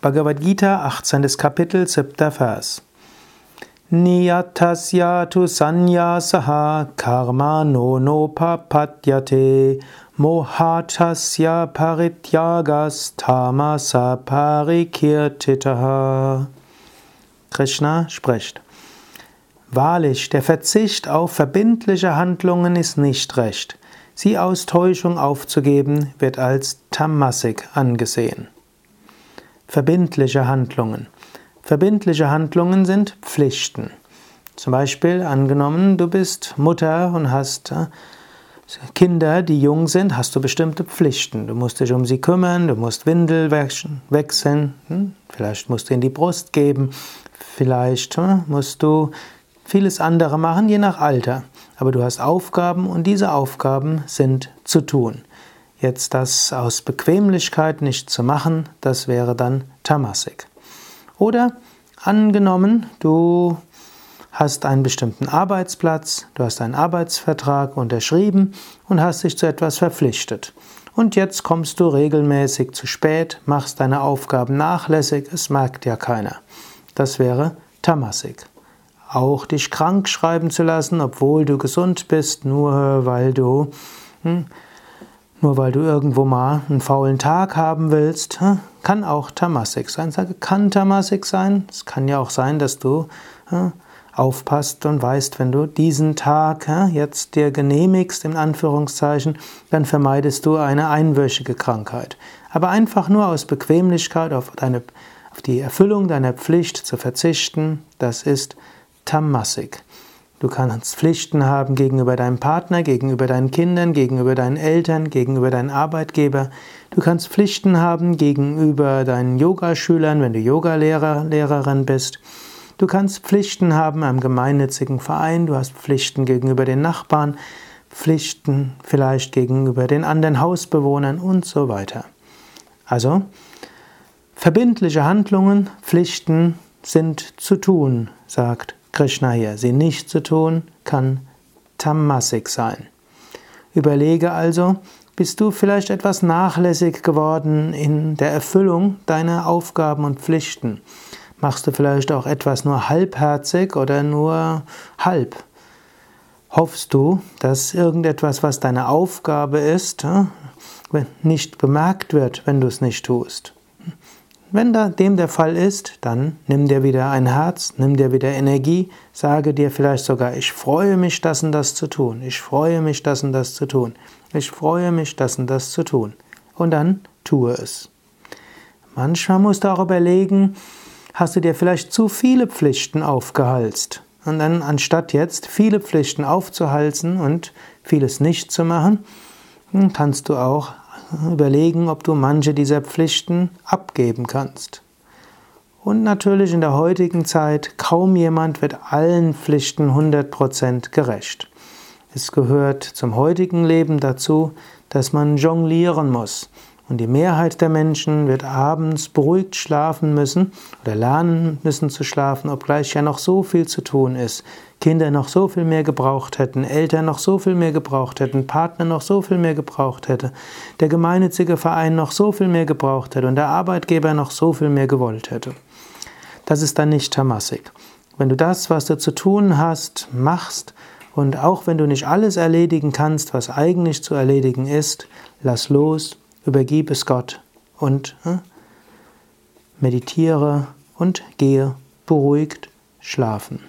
Bhagavad Gita, 18. Kapitel, 7. Vers. Niyatasya tu sanyasaha karma no no papadyate mohatasya parityagas tamasa parikirtitaha. Krishna spricht. Wahrlich, der Verzicht auf verbindliche Handlungen ist nicht recht. Sie aus Täuschung aufzugeben, wird als Tamasik angesehen. Verbindliche Handlungen. Verbindliche Handlungen sind Pflichten. Zum Beispiel angenommen, du bist Mutter und hast äh, Kinder, die jung sind, hast du bestimmte Pflichten. Du musst dich um sie kümmern, du musst Windel wechseln, hm? vielleicht musst du in die Brust geben, vielleicht äh, musst du vieles andere machen, je nach Alter. Aber du hast Aufgaben und diese Aufgaben sind zu tun. Jetzt das aus Bequemlichkeit nicht zu machen, das wäre dann Tamasik. Oder angenommen, du hast einen bestimmten Arbeitsplatz, du hast einen Arbeitsvertrag unterschrieben und hast dich zu etwas verpflichtet. Und jetzt kommst du regelmäßig zu spät, machst deine Aufgaben nachlässig, es merkt ja keiner. Das wäre Tamasik. Auch dich krank schreiben zu lassen, obwohl du gesund bist, nur weil du hm, nur weil du irgendwo mal einen faulen Tag haben willst, kann auch Tamasik sein. Sage, kann Tamasik sein. Es kann ja auch sein, dass du aufpasst und weißt, wenn du diesen Tag jetzt dir genehmigst, in Anführungszeichen, dann vermeidest du eine einwöchige Krankheit. Aber einfach nur aus Bequemlichkeit auf, deine, auf die Erfüllung deiner Pflicht zu verzichten, das ist Tamasik. Du kannst Pflichten haben gegenüber deinem Partner, gegenüber deinen Kindern, gegenüber deinen Eltern, gegenüber deinen Arbeitgeber. Du kannst Pflichten haben gegenüber deinen Yogaschülern, wenn du Yogalehrer, Lehrerin bist. Du kannst Pflichten haben am gemeinnützigen Verein, du hast Pflichten gegenüber den Nachbarn, Pflichten vielleicht gegenüber den anderen Hausbewohnern und so weiter. Also, verbindliche Handlungen, Pflichten sind zu tun, sagt Krishna hier. Sie nicht zu tun, kann Tamasik sein. Überlege also, bist du vielleicht etwas nachlässig geworden in der Erfüllung deiner Aufgaben und Pflichten? Machst du vielleicht auch etwas nur halbherzig oder nur halb? Hoffst du, dass irgendetwas, was deine Aufgabe ist, äh, nicht bemerkt wird, wenn du es nicht tust? Wenn dem der Fall ist, dann nimm dir wieder ein Herz, nimm dir wieder Energie, sage dir vielleicht sogar, ich freue mich, das und das zu tun, ich freue mich, das und das zu tun, ich freue mich, das und das zu tun. Und dann tue es. Manchmal musst du auch überlegen, hast du dir vielleicht zu viele Pflichten aufgehalst? Und dann, anstatt jetzt viele Pflichten aufzuhalsen und vieles nicht zu machen, kannst du auch überlegen, ob du manche dieser Pflichten abgeben kannst. Und natürlich in der heutigen Zeit, kaum jemand wird allen Pflichten 100% gerecht. Es gehört zum heutigen Leben dazu, dass man jonglieren muss. Und die Mehrheit der Menschen wird abends beruhigt schlafen müssen oder lernen müssen zu schlafen, obgleich ja noch so viel zu tun ist. Kinder noch so viel mehr gebraucht hätten, Eltern noch so viel mehr gebraucht hätten, Partner noch so viel mehr gebraucht hätte, der gemeinnützige Verein noch so viel mehr gebraucht hätte und der Arbeitgeber noch so viel mehr gewollt hätte. Das ist dann nicht Tamasik. Wenn du das, was du zu tun hast, machst, und auch wenn du nicht alles erledigen kannst, was eigentlich zu erledigen ist, lass los übergib es Gott und äh, meditiere und gehe beruhigt schlafen.